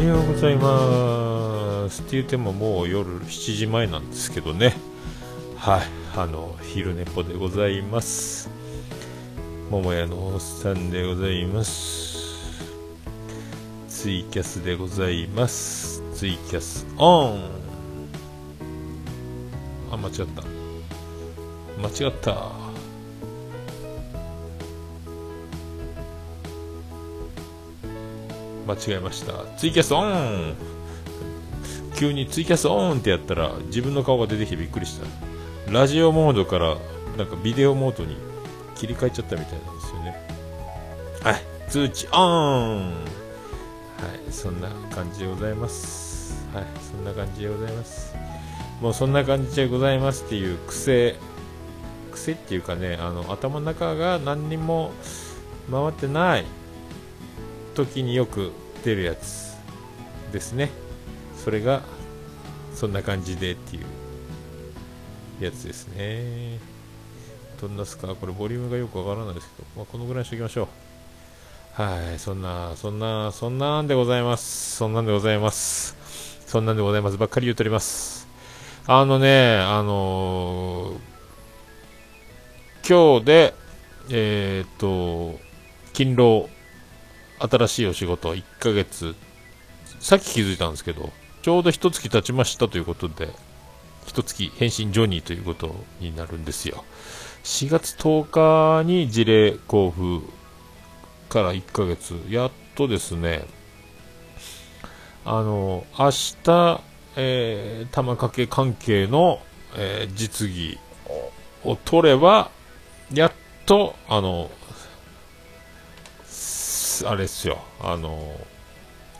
はようございます。って言ってももう夜7時前なんですけどね。はい。あの昼寝ぽでございます。桃屋のおっさんでございます。ツイキャスでございます。ツイキャスオン。あ間違った。間違った。間違えました。ツイキャスオン。急にツイキャスオンってやったら自分の顔が出てきてびっくりした。ラジオモードからなんかビデオモードに切り替えちゃったみたいなんですよね。はい。通知オン。はい。そんな感じでございます。はい。そんな感じでございます。もうそんな感じでございますっていう癖癖っていうかねあの頭の中が何にも回ってない時によく出るやつですね。それがそんな感じでっていうやつですね。どんなすか？これボリュームがよくわからないですけど、まあ、このぐらいにしておきましょう。はいそんなそんなそんなんでございます。そんなんでございます。そんなんでございます。ばっかり言うとります。あのねあのー、今日でえー、っと勤労新しいお仕事1ヶ月。さっき気づいたんですけどちょうど1月経ちましたということで1月返信ジョニーということになるんですよ。4月10日に事例交付から1ヶ月。やっとですねあの明日、えー、玉掛け関係の、えー、実技を取ればやっとあのあれっすよ、あの、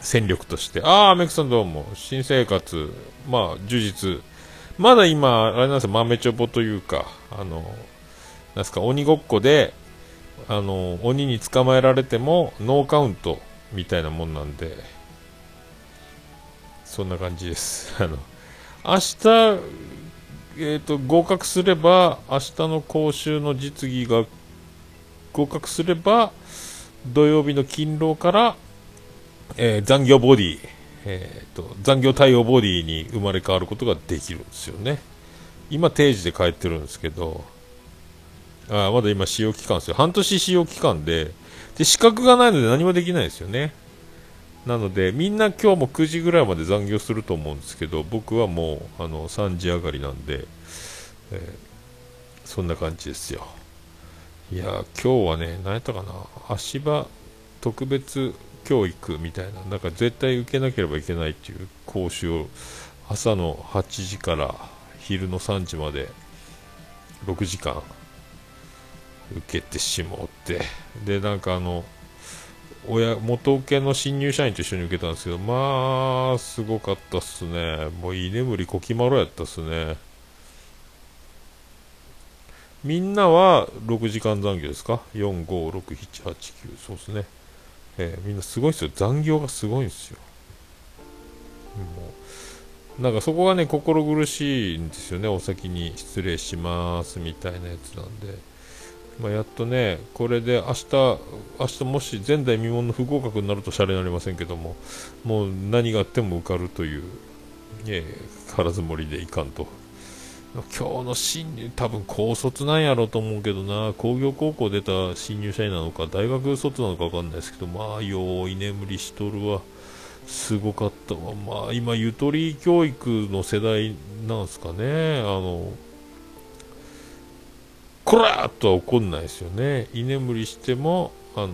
戦力として。ああ、メクさんどうも。新生活、まあ、充実。まだ今、あれなんですよ、豆ちょぼというか、あの、なんすか、鬼ごっこで、あの、鬼に捕まえられても、ノーカウントみたいなもんなんで、そんな感じです。あの、明日、えっ、ー、と、合格すれば、明日の講習の実技が合格すれば、土曜日の勤労から、えー、残業ボディ、えーと、残業対応ボディに生まれ変わることができるんですよね。今定時で帰ってるんですけど、あまだ今使用期間ですよ。半年使用期間で、で、資格がないので何もできないですよね。なので、みんな今日も9時ぐらいまで残業すると思うんですけど、僕はもう、あの、3時上がりなんで、えー、そんな感じですよ。いや今日はね、何やったかな、足場特別教育みたいな、なんか絶対受けなければいけないっていう講習を朝の8時から昼の3時まで6時間受けてしもって、で、なんかあの、親、元請けの新入社員と一緒に受けたんですけど、まあ、すごかったっすね。もう居眠りこきまろやったっすね。みんなは6時間残業ですか ?4、5、6、7、8、9、そうですね。えー、みんなすごいですよ。残業がすごいんですよ。もう、なんかそこがね、心苦しいんですよね。お先に失礼しますみたいなやつなんで。まあ、やっとね、これで明日、明日もし前代未聞の不合格になるとシャレになりませんけども、もう何があっても受かるという、えー、腹積もりでいかんと今日の新入、多分高卒なんやろうと思うけどな、工業高校出た新入社員なのか、大学卒なのか分かんないですけど、まあ、よう居眠りしとるわ。すごかったわ。まあ、今、ゆとり教育の世代なんすかね。あの、こらーっとは怒んないですよね。居眠りしても、あの、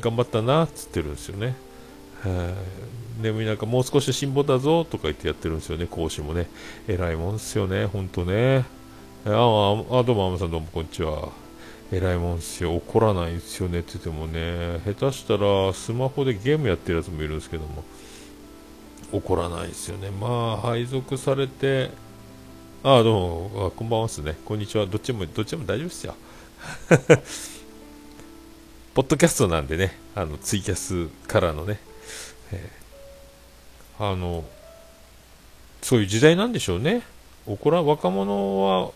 頑張ったなっつってるんですよね。眠い中もう少し辛抱だぞとか言ってやってるんですよね、講師もね。偉いもんですよね、ほんとね。ああ、どうも、あまさんどうもこんにちは。偉いもんですよ。怒らないですよねって言ってもね。下手したらスマホでゲームやってるやつもいるんですけども。怒らないですよね。まあ、配属されて、ああ、どうも、あこんばんはですね。こんにちは。どっちも、どっちも大丈夫ですよ。ポッドキャストなんでね、あの、ツイキャスからのね、あの、そういう時代なんでしょうね。怒ら、若者は、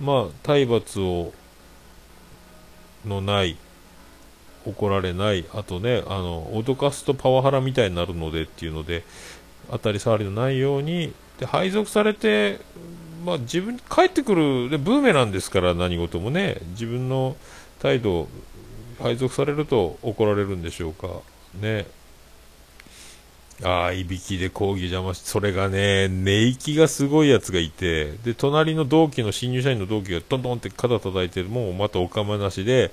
まあ、体罰を、のない怒られない、あとね、あの脅かすとパワハラみたいになるのでっていうので、当たり障りのないように、で配属されて、まあ、自分帰ってくるでブーメランですから何事もね。自分の態度配属されると怒られるんでしょうか。ね。ああいびきで講義邪魔してそれがね寝息がすごいやつがいてで隣の同期の新入社員の同期がトントンって肩叩いてもうまたお構いなしで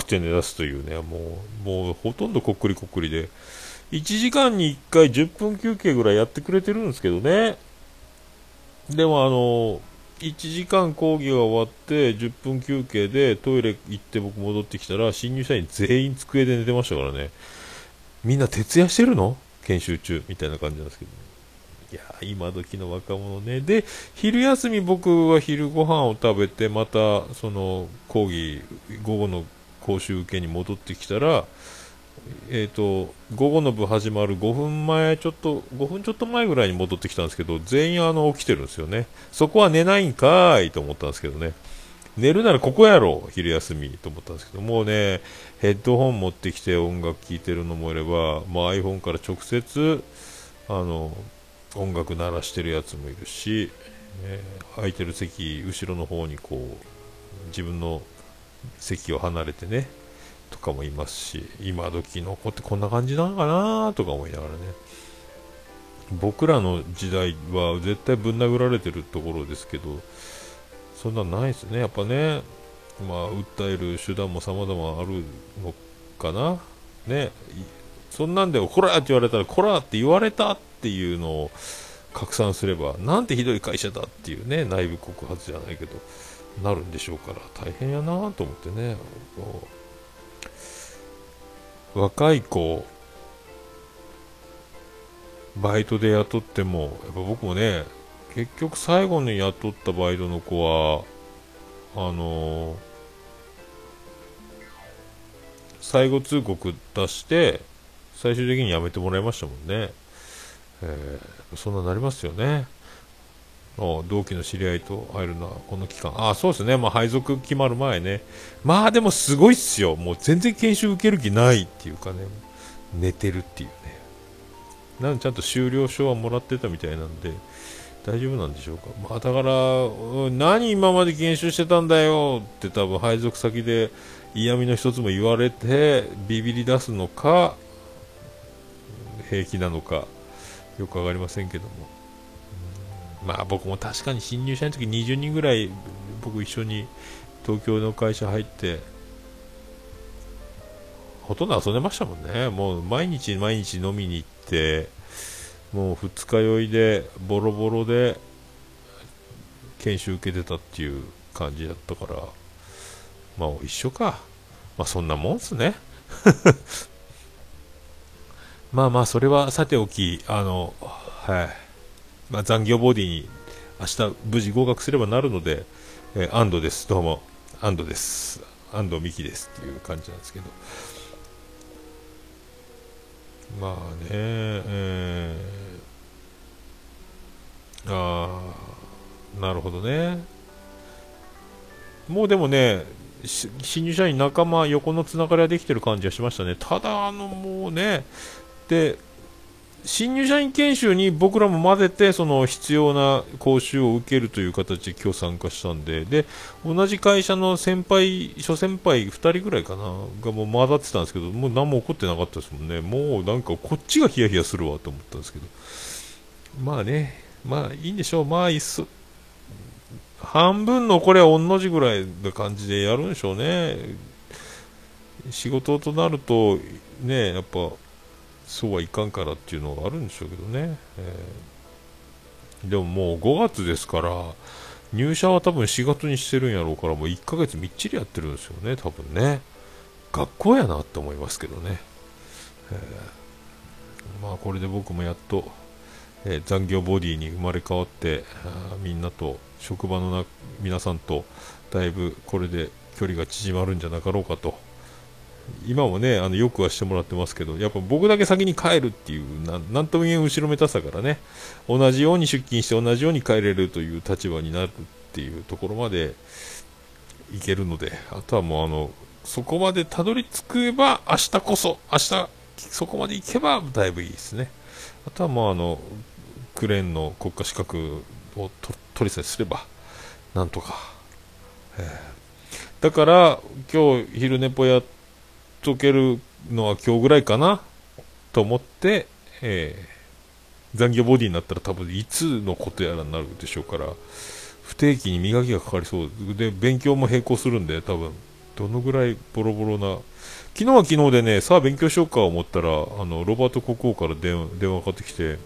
って寝出すというねもうもうほとんどこっくりこっくりで1時間に1回10分休憩ぐらいやってくれてるんですけどね。でもあの、1時間講義が終わって10分休憩でトイレ行って僕戻ってきたら新入社員全員机で寝てましたからね。みんな徹夜してるの？研修中みたいな感じなんですけど。ねいや今時の若者ね。で、昼休み僕は昼ご飯を食べて、またその講義、午後の講習受けに戻ってきたら、えーと、午後の部始まる5分前ちょっと5分ちょっと前ぐらいに戻ってきたんですけど全員あの起きてるんですよね。そこは寝ないんかーいと思ったんですけどね。寝るならここやろ昼休みと思ったんですけどもうねヘッドホン持ってきて音楽聴いてるのもいれば、まあ、iPhone から直接あの音楽鳴らしてるやつもいるし、えー、空いてる席後ろの方にこう自分の席を離れてねかもいますし今時の子ってこんな感じなのかなとか思いながらね。僕らの時代は絶対ぶん殴られてるところですけどそんなんないですね。やっぱねまあ訴える手段も様々あるのかな。ね。そんなんでこらって言われたらこらって言われたっていうのを拡散すればなんてひどい会社だっていうね内部告発じゃないけどなるんでしょうから大変やなと思ってね。若い子バイトで雇ってもやっぱ僕もね結局最後に雇ったバイトの子はあのー、最後通告出して最終的に辞めてもらいましたもんね、えー、そんななりますよね。同期の知り合いと会えるのはこの期間、あそうですね、まあ、配属決まる前ね、まあでもすごいっすよ、もう全然研修受ける気ないっていうかね、寝てるっていうね、なんちゃんと終了証はもらってたみたいなんで、大丈夫なんでしょうか、まあ、だから、何今まで研修してたんだよって多分配属先で嫌味の一つも言われて、ビビり出すのか、平気なのか、よく分かりませんけども。まあ僕も確かに新入社員の時20人ぐらい僕一緒に東京の会社入ってほとんど遊んでましたもんね。もう毎日毎日飲みに行ってもう二日酔いでボロボロで研修受けてたっていう感じだったからまあ一緒か。まあそんなもんっすね。まあまあそれはさておきあのはい。まあ、残業ボディに明日無事合格すればなるので、えー、安堵です、どうも、安堵です、安藤美希ですっていう感じなんですけど、まあね、えー、ああ、なるほどね。もうでもね、新入社員仲間、横のつながりはできてる感じがしましたね。ただ、あの、もうね、で、新入社員研修に僕らも混ぜてその必要な講習を受けるという形で今日参加したんで。で同じ会社の先輩諸先輩2人ぐらいかながもう混ざってたんですけどもう何も起こってなかったですもんね。もうなんかこっちがヒヤヒヤするわと思ったんですけど。まあねまあいいんでしょう。まあいっそ半分のこれは御の字ぐらいな感じでやるんでしょうね。仕事となるとねやっぱそうはいかんからっていうのがあるんでしょうけどね、えー、でももう5月ですから入社は多分4月にしてるんやろうからもう1ヶ月みっちりやってるんですよね多分ね。学校やなって思いますけどね、えー、まあこれで僕もやっと、えー、残業ボディに生まれ変わってみんなと職場のな皆さんとだいぶこれで距離が縮まるんじゃなかろうかと今もね、あのよくはしてもらってますけど、やっぱ僕だけ先に帰るっていう、ななんとも言えん後ろめたさからね、同じように出勤して同じように帰れるという立場になるっていうところまでいけるので、あとはもうあの、そこまでたどり着けば、明日こそ、明日、そこまで行けば、だいぶいいですね。あとはもうあの、クレーンの国家資格を取りさえすれば、なんとか。えー、だから、今日昼寝ぽやっとけるのは今日ぐらいかな、と思って、えー、残業ボディになったら多分いつのことやらになるでしょうから、不定期に磨きがかかりそう。で、勉強も並行するんで、多分どのぐらいボロボロな、昨日は昨日でね、さあ勉強しようか思ったら、あのロバート国王から電話かかってきて、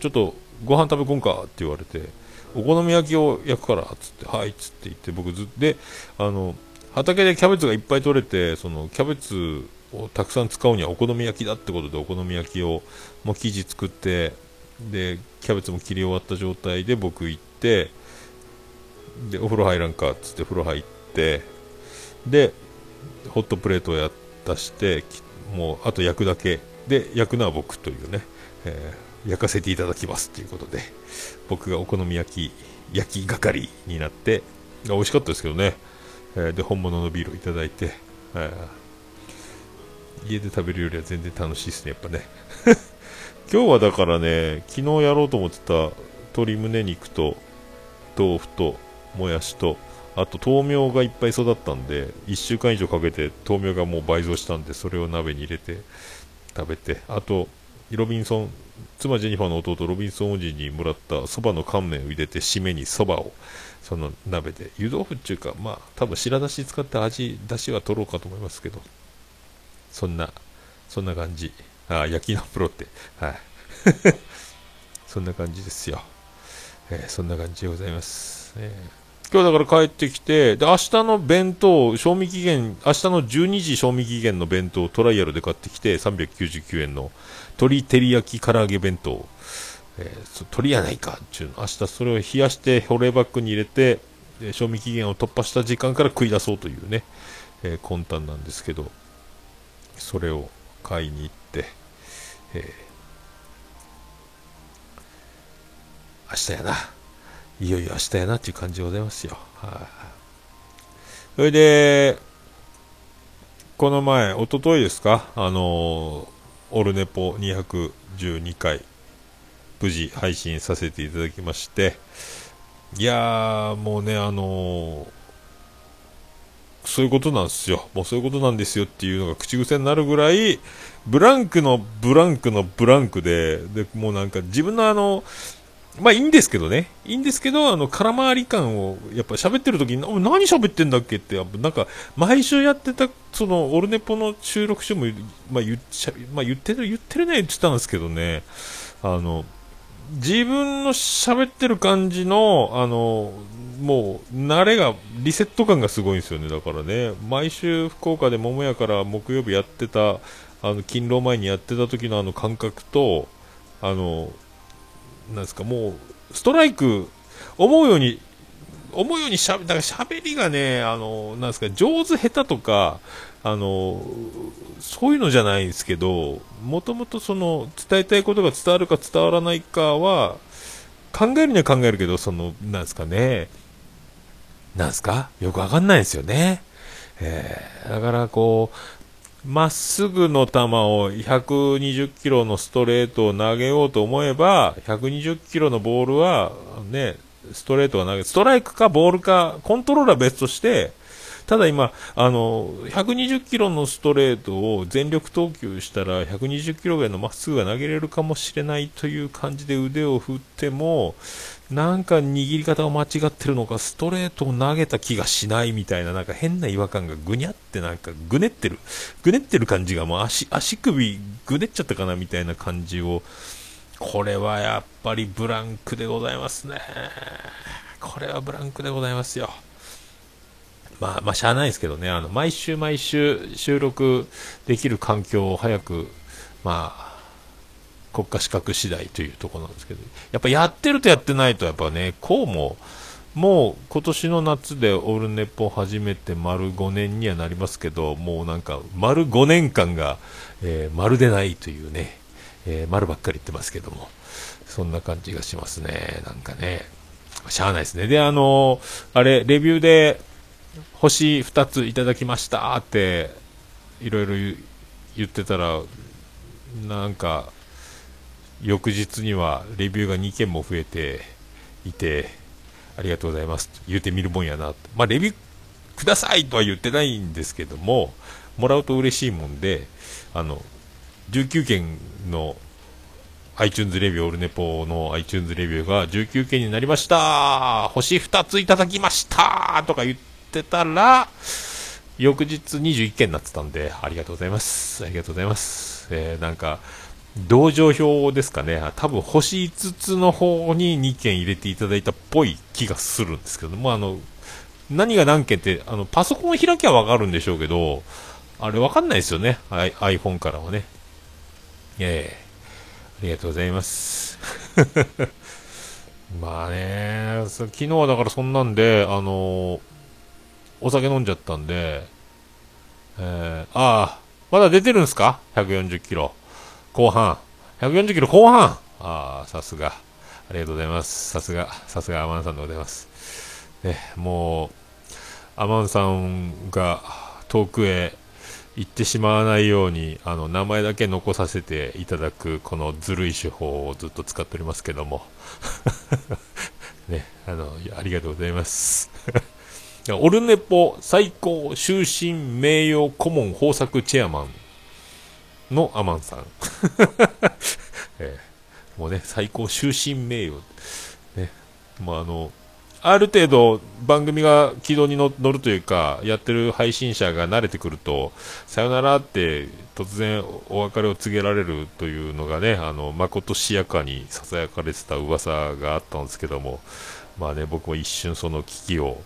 ちょっとご飯食べこんかって言われて、お好み焼きを焼くからっつって、はいっつって言って、僕ずっと、で、あの、畑でキャベツがいっぱい取れて、そのキャベツをたくさん使うにはお好み焼きだってことで、お好み焼きを、もう生地作って、で、キャベツも切り終わった状態で僕行って、で、お風呂入らんかっつって風呂入って、で、ホットプレートをや出して、もうあと焼くだけ。で、焼くのは僕というね、えー、焼かせていただきますということで、僕がお好み焼き、焼き係になって、美味しかったですけどね、えー、で、本物のビールをいただいて、えー、家で食べるよりは全然楽しいですね、やっぱね。今日はだからね、昨日やろうと思ってた鶏胸肉と豆腐ともやしとあと豆苗がいっぱい育ったんで1週間以上かけて豆苗がもう倍増したんでそれを鍋に入れて食べてあとロビンソン妻ジェニファーの弟ロビンソンおじにもらったそばの乾麺を入れて締めにそばをその鍋で。湯豆腐っていうかまあ多分白だし使って味だしは取ろうかと思いますけど。そんなそんな感じ。あ焼きのプロって。はい。そんな感じですよ、えー、そんな感じでございます、えー今日だから帰ってきて、で、明日の弁当、賞味期限、明日の12時賞味期限の弁当トライアルで買ってきて、399円の鶏照り焼き唐揚げ弁当。えー、鶏やないかっていうの。明日それを冷やして保冷バッグに入れて、賞味期限を突破した時間から食い出そうというね、えー、魂胆なんですけど、それを買いに行って、えー、明日やな。いよいよ明日やなっていう感じでございますよ。はい、それで、この前、おとといですか、あのオルネポ212回、無事配信させていただきまして、いやー、もうね、あのそういうことなんですよ。もうそういうことなんですよっていうのが口癖になるぐらい、ブランクのブランクのブランクで、で、もうなんか自分のあの、まあいいんですけどね。いいんですけど、あの、空回り感を、やっぱ喋ってる時に、何喋ってんだっけって、なんか、毎週やってた、その、オルネポの収録書も、まあ言っちゃ、まあ言ってる、言ってるね言ってたんですけどね、あの、自分の喋ってる感じの、あの、もう、慣れが、リセット感がすごいんですよね。だからね、毎週福岡で桃屋から木曜日やってた、あの、勤労前にやってた時のあの感覚と、あの、なんですか、もう、ストライク、思うように、思うようにしゃべ、だから喋りがね、あの、なんですか、上手下手とか、あの、そういうのじゃないんですけど、もともとその、伝えたいことが伝わるか伝わらないかは、考えるには考えるけど、その、なんですかね、なんすか？よくわかんないですよね。えー、だからこう、まっすぐの球を120キロのストレートを投げようと思えば、120キロのボールは、ね、ストレートは投げ、ストライクかボールか、コントローラー別として、ただ今、あの、120キロのストレートを全力投球したら、120キロぐらいのまっすぐが投げれるかもしれないという感じで腕を振っても、なんか握り方が間違ってるのか、ストレートを投げた気がしないみたいな、なんか変な違和感がぐにゃってなんかぐねってる、ぐねってる感じがもう足、足首ぐねっちゃったかなみたいな感じを、これはやっぱりブランクでございますね。これはブランクでございますよ。まあ、まあ、しゃあないですけどね、あの、毎週毎週収録できる環境を早く、まあ、国家資格次第というところなんですけど、やっぱやってるとやってないと、やっぱね、こうも、もう今年の夏でオールネポ始めて丸5年にはなりますけど、もうなんか丸5年間が、えー、丸でないというね、えー、丸ばっかり言ってますけども、そんな感じがしますね、なんかね、しゃあないですね。で、あのー、あれ、レビューで、星2ついただきましたっていろいろ言ってたらなんか翌日にはレビューが2件も増えていてありがとうございます。と言うてみるもんやな。まあレビューくださいとは言ってないんですけどももらうと嬉しいもんであの19件の iTunes レビュー、オルネポの iTunes レビューが19件になりました。星2ついただきました。とか言っててたら、翌日21件になってたんで、ありがとうございます。ありがとうございます。えー、なんか、同情票ですかね。多分星5つの方に2件入れていただいたっぽい気がするんですけども、あの、何が何件って、あの、パソコン開きゃわかるんでしょうけど、あれわかんないですよね。iPhone からはね。ええーありがとうございます。まあね、昨日はだからそんなんで、あのー、お酒飲んじゃったんで、えー、ああ、まだ出てるんすか ?140 キロ。後半。140キロ後半ああ、さすが。ありがとうございます。さすが、さすがアマンさんでございます。ね、もう、アマンさんが遠くへ言ってしまわないようにあの名前だけ残させていただくこのずるい手法をずっと使っておりますけども ね、あのありがとうございますオルネポ最高終身名誉顧問豊作チェアマン。のアマンさん、えー、もうね最高終身名誉。ね。まああのある程度番組が軌道に乗るというか、やってる配信者が慣れてくると、さよならって突然お別れを告げられるというのがね、あの、まことしやかに囁かれてた噂があったんですけども、まあね、僕も一瞬その危機を、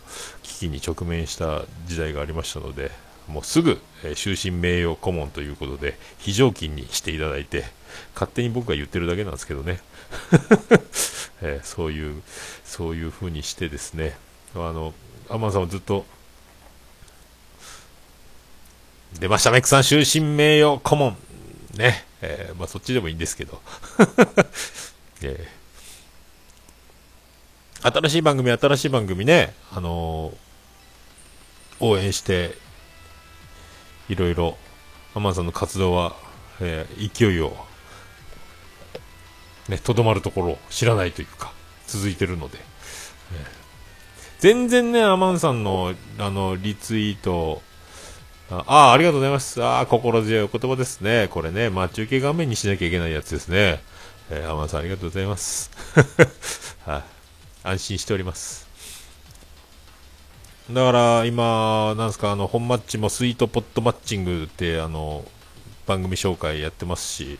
機に直面した時代がありましたので、もうすぐ、終身名誉顧問ということで、非常勤にしていただいて、勝手に僕が言ってるだけなんですけどね。えー、そういう、そういう風にしてですね、あの、アマンさんはずっと、出ました、メックさん終身名誉顧問。ね、えー、まあそっちでもいいんですけど。えー、新しい番組、新しい番組ね、あのー、応援して、いろいろ、アマンさんの活動は、えー、勢いをね、とどまるところを知らないというか、続いてるので、全然ね、アマンさんの、あの、リツイート、ああ、ありがとうございます。ああ、心強いお言葉ですね。これね、待ち受け画面にしなきゃいけないやつですね。えー、アマンさんありがとうございます。はい、安心しております。だから今、なんですか、あの、本マッチもスイートポットマッチングって、あの、番組紹介やってますし、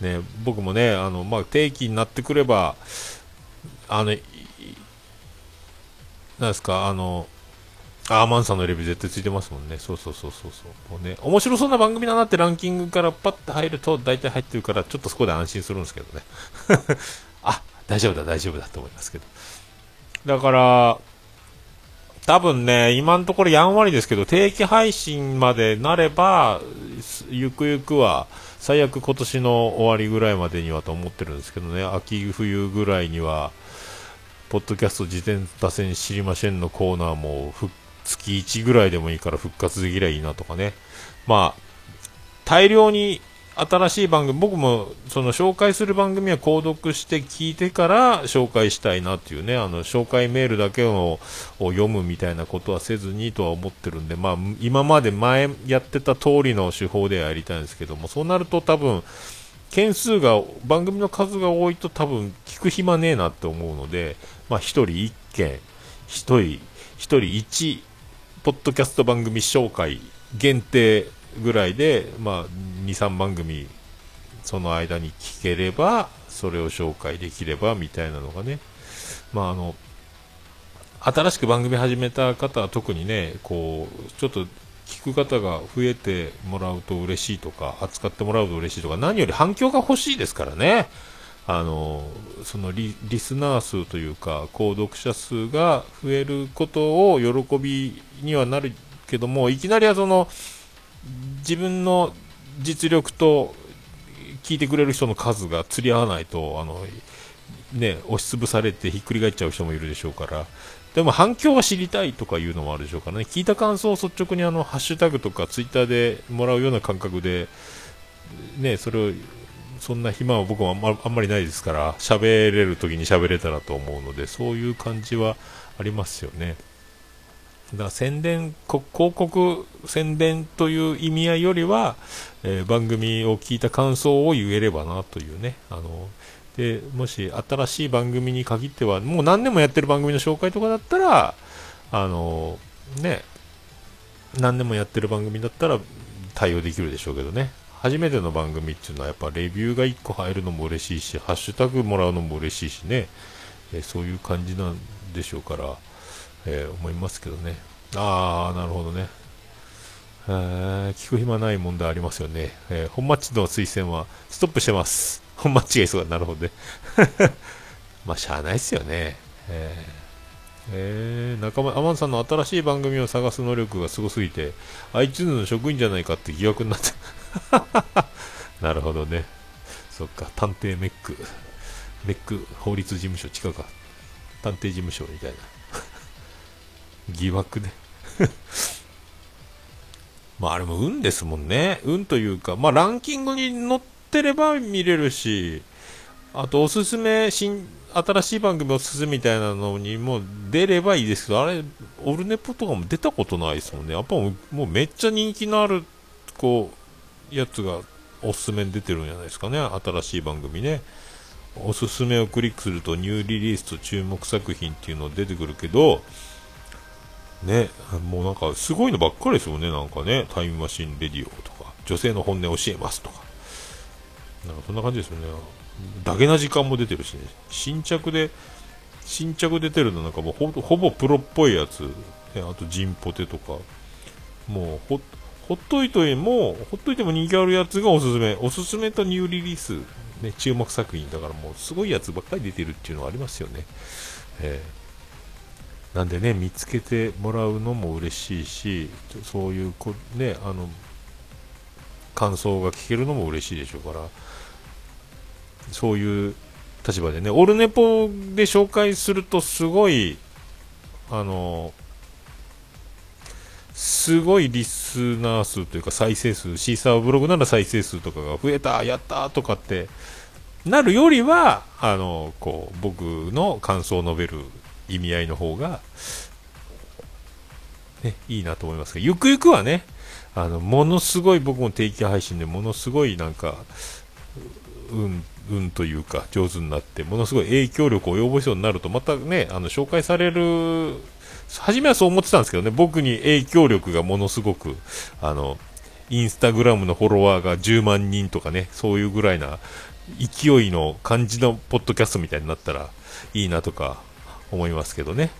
ね、僕もね、あの、まあ、定期になってくれば、あの、なんですか、あの、アーマンさんのレビュー絶対ついてますもんね。そうそうそうそうそう。もうね、面白そうな番組だなってランキングからパッと入ると大体入ってるから、ちょっとそこで安心するんですけどね。あ、大丈夫だ、大丈夫だと思いますけど。だから、多分ね、今のところやんわりですけど、定期配信までなれば、ゆくゆくは、最悪今年の終わりぐらいまでにはと思ってるんですけどね、秋冬ぐらいには、ポッドキャスト自転打線知りませんのコーナーも月1ぐらいでもいいから復活できりゃいいなとかね。まあ、大量に新しい番組、僕もその紹介する番組は購読して聞いてから紹介したいなっていうね、あの紹介メールだけを読むみたいなことはせずにとは思ってるんで、まあ今まで前やってた通りの手法でやりたいんですけども、そうなると多分、件数が、番組の数が多いと多分聞く暇ねえなって思うので、まあ一人一件、一人、一人一、ポッドキャスト番組紹介限定ぐらいで、まあ、2、3番組、その間に聞ければ、それを紹介できれば、みたいなのがね、まあ、あの、新しく番組始めた方は特にね、こう、ちょっと聞く方が増えてもらうと嬉しいとか、扱ってもらうと嬉しいとか、何より反響が欲しいですからね。あのそのリスナー数というか、購読者数が増えることを喜びにはなるけども、いきなりはその、自分の実力と聞いてくれる人の数が釣り合わないと、あの、ね、押しつぶされてひっくり返っちゃう人もいるでしょうから、でも反響は知りたいとかいうのもあるでしょうからね、聞いた感想を率直にあのハッシュタグとかツイッターでもらうような感覚で、ね、それを、そんな暇は僕はあんまあんまりないですから、喋れる時に喋れたらと思うので、そういう感じはありますよね。だから宣伝、広告宣伝という意味合いよりは、えー、番組を聞いた感想を言えればなというね、あの、で、もし新しい番組に限っては、もう何年もやってる番組の紹介とかだったら、あの、ね、何年もやってる番組だったら対応できるでしょうけどね。初めての番組っていうのはやっぱレビューが1個入るのも嬉しいし、ハッシュタグもらうのも嬉しいしね、えそういう感じなんでしょうから、えー、思いますけどね。ああ、なるほどね。聞く暇ない問題ありますよね。えー、本マッチの推薦はストップしてます。本マッチが急がなるほどね。まあ、しゃあないっすよね。えー、えー、中間、アマンさんの新しい番組を探す能力がすごすぎて、iTunes の職員じゃないかって疑惑になって なるほどね。そっか、探偵メック、メック法律事務所、近か。探偵事務所みたいな。疑惑ね まああれも運ですもんね。運というか、まあランキングに載ってれば見れるし、あとおすすめ、新、新しい番組おすすめみたいなのにも出ればいいですけど、あれ、オルネポとかも出たことないですもんね。やっぱもうもうめっちゃ人気のある、こう、やつがおすすめに出てるんじゃないですかね。新しい番組ね。おすすめをクリックするとニューリリースと注目作品っていうの出てくるけど、ね、もうなんかすごいのばっかりですよね、なんかね、タイムマシンレディオとか、女性の本音教えますとか、なんかそんな感じですよね、ダゲな時間も出てるしね、新着で、新着出てるのなんかもうほほぼプロっぽいやつ、ね、あとジンポテとか、もうほっといても、ほっといても人気あるやつがおすすめ、おすすめとニューリリース、ね、注目作品だからもうすごいやつばっかり出てるっていうのはありますよね。えーなんでね、見つけてもらうのも嬉しいし、そういうこ、ね、あの、感想が聞けるのも嬉しいでしょうから、そういう立場でね、オルネポで紹介するとすごい、あの、すごいリスナー数というか再生数、シーサーブログなら再生数とかが増えた、やったとかってなるよりは、あの、こう、僕の感想を述べる意味合いの方が、ね、いいなと思いますが、ゆくゆくはね、あの、ものすごい僕も定期配信でものすごいなんか、運、運というか上手になって、ものすごい影響力を及ぼすようになると、またね、あの、紹介される、初めはそう思ってたんですけどね、僕に影響力がものすごく、あの、インスタグラムのフォロワーが10万人とかね、そういうぐらいな勢いの感じのポッドキャストみたいになったらいいなとか思いますけどね。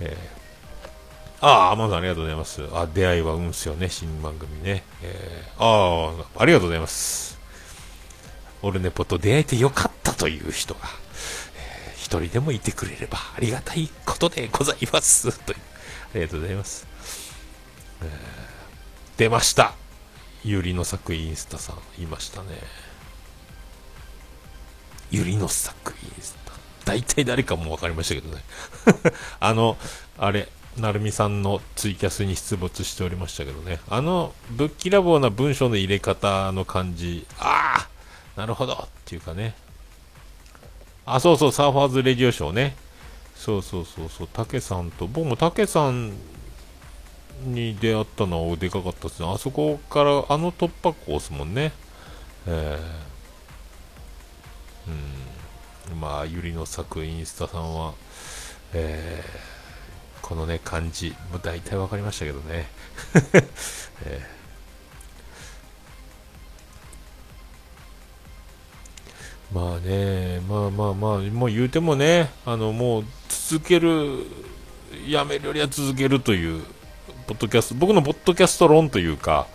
えー、ああ、アマゾンありがとうございます。あ、出会いは運すよね、新番組ね。えー、ああ、ありがとうございます。オルネポと出会えてよかったという人が、えー、一人でもいてくれればありがたいことでございます。という、ありがとうございます。えー、出ました。ゆりの作インスタさん、いましたね。ゆりの作インスタ。大体誰かも分かりましたけどね あの、あれ、なるみさんのツイキャスに出没しておりましたけどね。あの、ぶっきらぼうな文章の入れ方の感じ、ああなるほどっていうかね。あ、そうそう、サーファーズレディオショーね。そうそうそうそう、たけさんと、僕もたけさんに出会ったのはでかかったですね。あそこから、あの突破口ですもんね。えー、うん。まあ、ゆりの作インスタさんは、えー、このね、感じ、もう大体分かりましたけどね。えー、まあね、まあまあまあ、もう言うてもね、あの、もう続ける、やめるよりは続けるという、ポッドキャスト、僕のポッドキャスト論というか、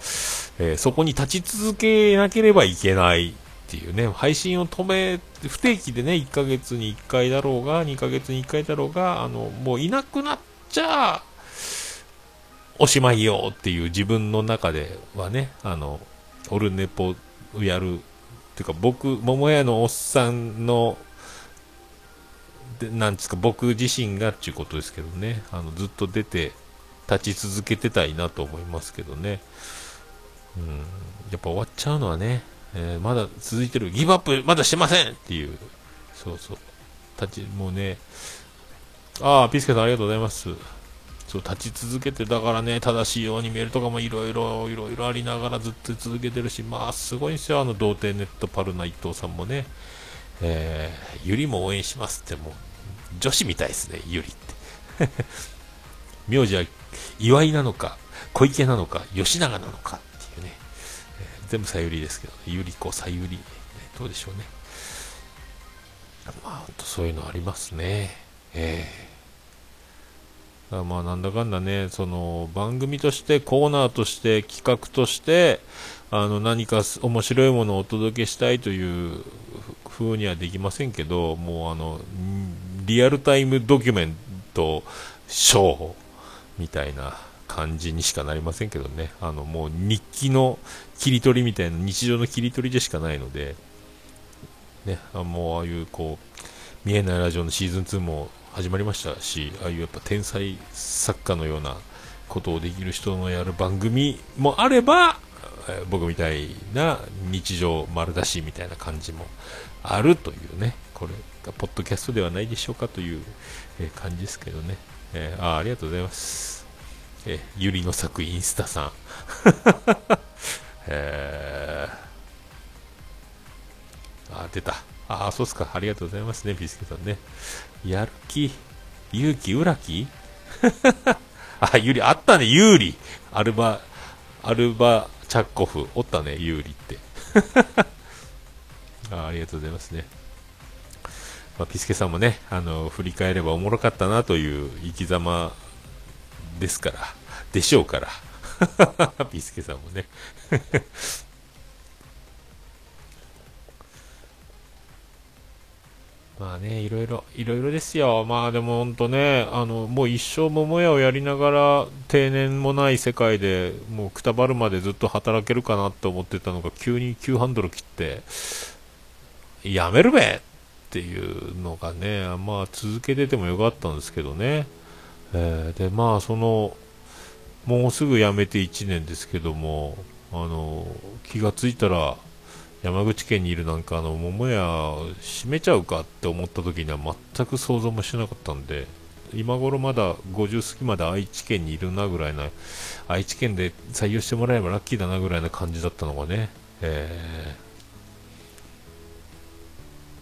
えー、そこに立ち続けなければいけないっていうね、配信を止め、不定期でね、1ヶ月に1回だろうが、2ヶ月に1回だろうが、あの、もういなくなっちゃ、おしまいよっていう自分の中ではね、あの、オルネポをやる、っていうか僕、桃屋のおっさんのでなんですか、僕自身がっていうことですけどね、あのずっと出て、立ち続けてたいなと思いますけどね。うん、やっぱ終わっちゃうのはね、えー、まだ続いてる、ギブアップまだしてませんっていう、そうそう、立ち、もうね、ああ、ピスケさんありがとうございます。そう、立ち続けて、だからね、正しいように見えるとかもいろいろ、いろいろありながらずっと続けてるし、まあ、すごいんですよ、あの、童貞ネットパルナ伊藤さんもね、えー、ゆりも応援しますって、もう、女子みたいですね、ゆりって。名字は岩井なのか、小池なのか、吉永なのか、全部さゆりですけど、ゆり子、さゆり、どうでしょうね。まあ、そういうのありますね。ええー、まあ、なんだかんだね、その、番組として、コーナーとして、企画として、あの、何か面白いものをお届けしたいという風にはできませんけど、もうあの、リアルタイムドキュメントショーみたいな感じにしかなりませんけどね。あの、もう日記の切り取りみたいな日常の切り取りでしかないので、ね、あもうああいうこう、見えないラジオのシーズン2も始まりましたし、ああいうやっぱ天才作家のようなことをできる人のやる番組もあれば、僕みたいな日常丸出しみたいな感じもあるというね、これがポッドキャストではないでしょうかという、感じですけどね。えー、あありがとうございます。えー、ゆりの作インスタさん。えー、あ、出た。ああ、そうっすか。ありがとうございますね、ビスケさんね。やる気、勇気、裏気？あ、ゆり、あったね、有利。アルバ、アルバ、チャッコフ。おったね、有利って。あありがとうございますね。まあ、ピスケさんもね、あの、振り返ればおもろかったなという生き様ですから、でしょうから。ピスケさんもね。まあね、いろいろ、いろいろですよ。まあでも本当ね、あの、もう一生桃屋をやりながら、定年もない世界で、もうくたばるまでずっと働けるかなって思ってたのが、急に急ハンドル切って、やめるべっていうのがね、まあ続けててもよかったんですけどね。えー、で、まあその、もうすぐ辞めて1年ですけども、あの、気がついたら、山口県にいるなんかあの桃屋閉めちゃうかって思った時には全く想像もしなかったんで今頃まだ50過ぎまで愛知県にいるなぐらいな愛知県で採用してもらえばラッキーだなぐらいな感じだったのがね、え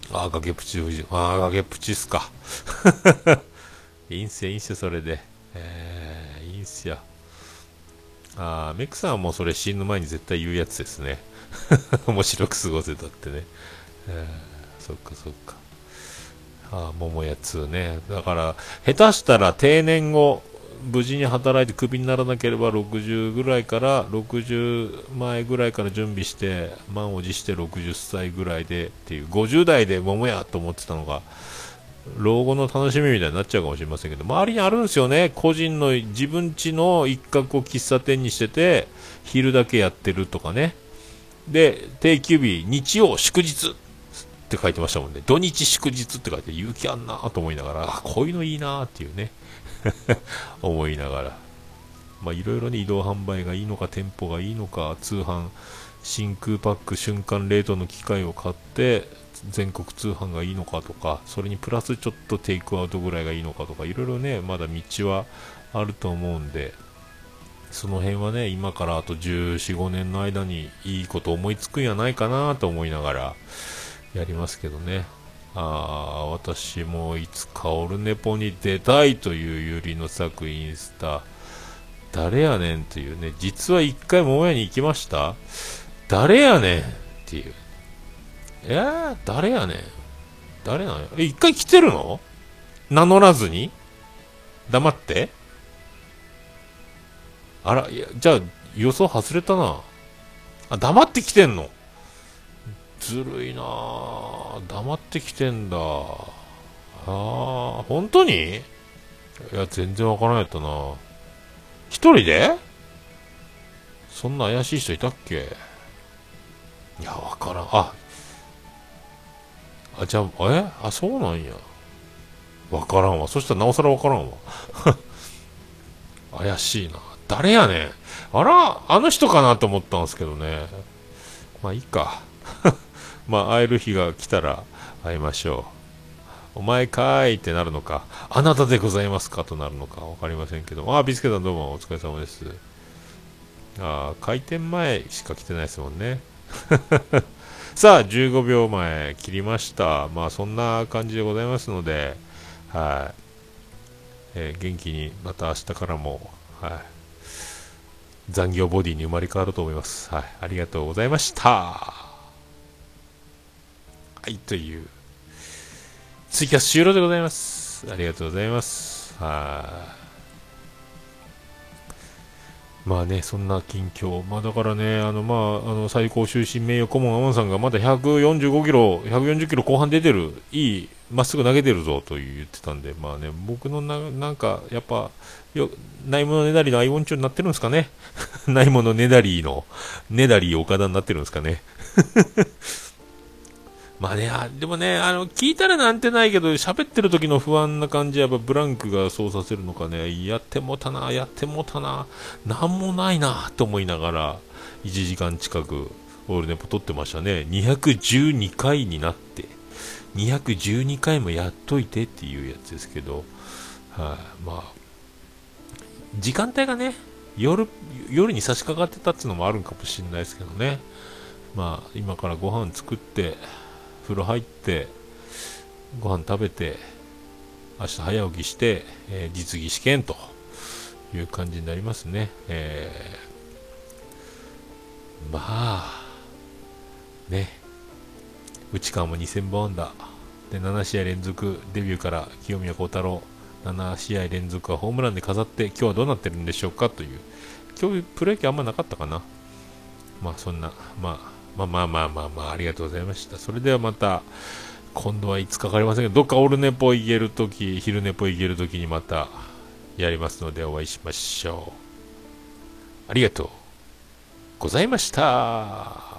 ー、ああ崖っぷちああ崖っぷちっすか いいんすよいいんすよそれで。えー、いいんすよ。ああメクさんはもうそれ死ぬ前に絶対言うやつですね 面白く過ごせたってね。えー、そっかそっか。ああ、桃屋2ね。だから、下手したら定年後、無事に働いてクビにならなければ60ぐらいから、60前ぐらいから準備して、満を持して60歳ぐらいでっていう、50代で桃屋と思ってたのが、老後の楽しみみたいになっちゃうかもしれませんけど、周りにあるんですよね。個人の自分家の一角を喫茶店にしてて、昼だけやってるとかね。で、定休日、日曜祝日って書いてましたもんね。土日祝日って書いて勇気あんなと思いながら、こういうのいいなっていうね。思いながら。まあ、いろいろね、移動販売がいいのか、店舗がいいのか、通販、真空パック瞬間冷凍の機械を買って、全国通販がいいのかとか、それにプラスちょっとテイクアウトぐらいがいいのかとか、いろいろね、まだ道はあると思うんで、その辺はね、今からあと14、5年の間にいいこと思いつくんやないかなと思いながらやりますけどね。ああ、私もいつかオルネポに出たいというゆりの作インスタ。誰やねんというね、実は一回桃屋に行きました誰やねんっていう。えー、誰やねん誰なんや？え、一回来てるの？名乗らずに？黙って？あら、いや、じゃあ、予想外れたな。あ、黙ってきてんの？ずるいなぁ黙ってきてんだ。ああ、本当に？いや、全然わからないやったな。一人で？そんな怪しい人いたっけ？いや、わからん。あ、あ、じゃあ、え？あ、そうなんや。わからんわ。そしたらなおさらわからんわ。怪しいな。誰やねん。あら、あの人かなと思ったんですけどね。まあいいか。まあ会える日が来たら会いましょう。お前かーいってなるのか、あなたでございますかとなるのか分かりませんけど、あ、ビスケさんどうもお疲れ様です。あ開店前しか来てないですもんね。さあ、15秒前切りました。まあそんな感じでございますので、はい、えー、元気にまた明日からも、はい、残業ボディに生まれ変わると思います。はい、ありがとうございました。はい、という、ツイキャス終了でございます。ありがとうございます。はい。まあね、そんな近況、まあ、だからね、あのまあ、あの最高終身名誉顧問、アマンさんがまだ145キロ、140キロ後半出てる、いい、まっすぐ投げてるぞと言ってたんで、まあね、僕のななんか、やっぱ、よないものねだりのアイオン調になってるんですかね、ないものねだりの、ねだり岡田になってるんですかね。まあね、あでもね、あの、聞いたらなんてないけど、喋ってる時の不安な感じはやっぱブランクがそうさせるのかね、やってもたな、やってもたな、なんもないな、と思いながら、1時間近く、オールネポ撮ってましたね。212回になって、212回もやっといてっていうやつですけど、はい、まあ、時間帯がね、夜、夜に差し掛かってたっていうのもあるんかもしれないですけどね。まあ、今からご飯作って、風呂入ってご飯食べて明日早起きして、えー、実技試験という感じになりますね、えー、まあね。内川も2000本安打。で7試合連続デビューから清宮幸太郎。7試合連続はホームランで飾って今日はどうなってるんでしょうかという。今日プロ野球あんまなかったかな。まあそんなまあまあまあまあまあまあ、ありがとうございました。それではまた、今度はいつかかりませんけど、どっかオルネポ行けるとき、昼寝ぽ行けるときにまたやりますのでお会いしましょう。ありがとうございました。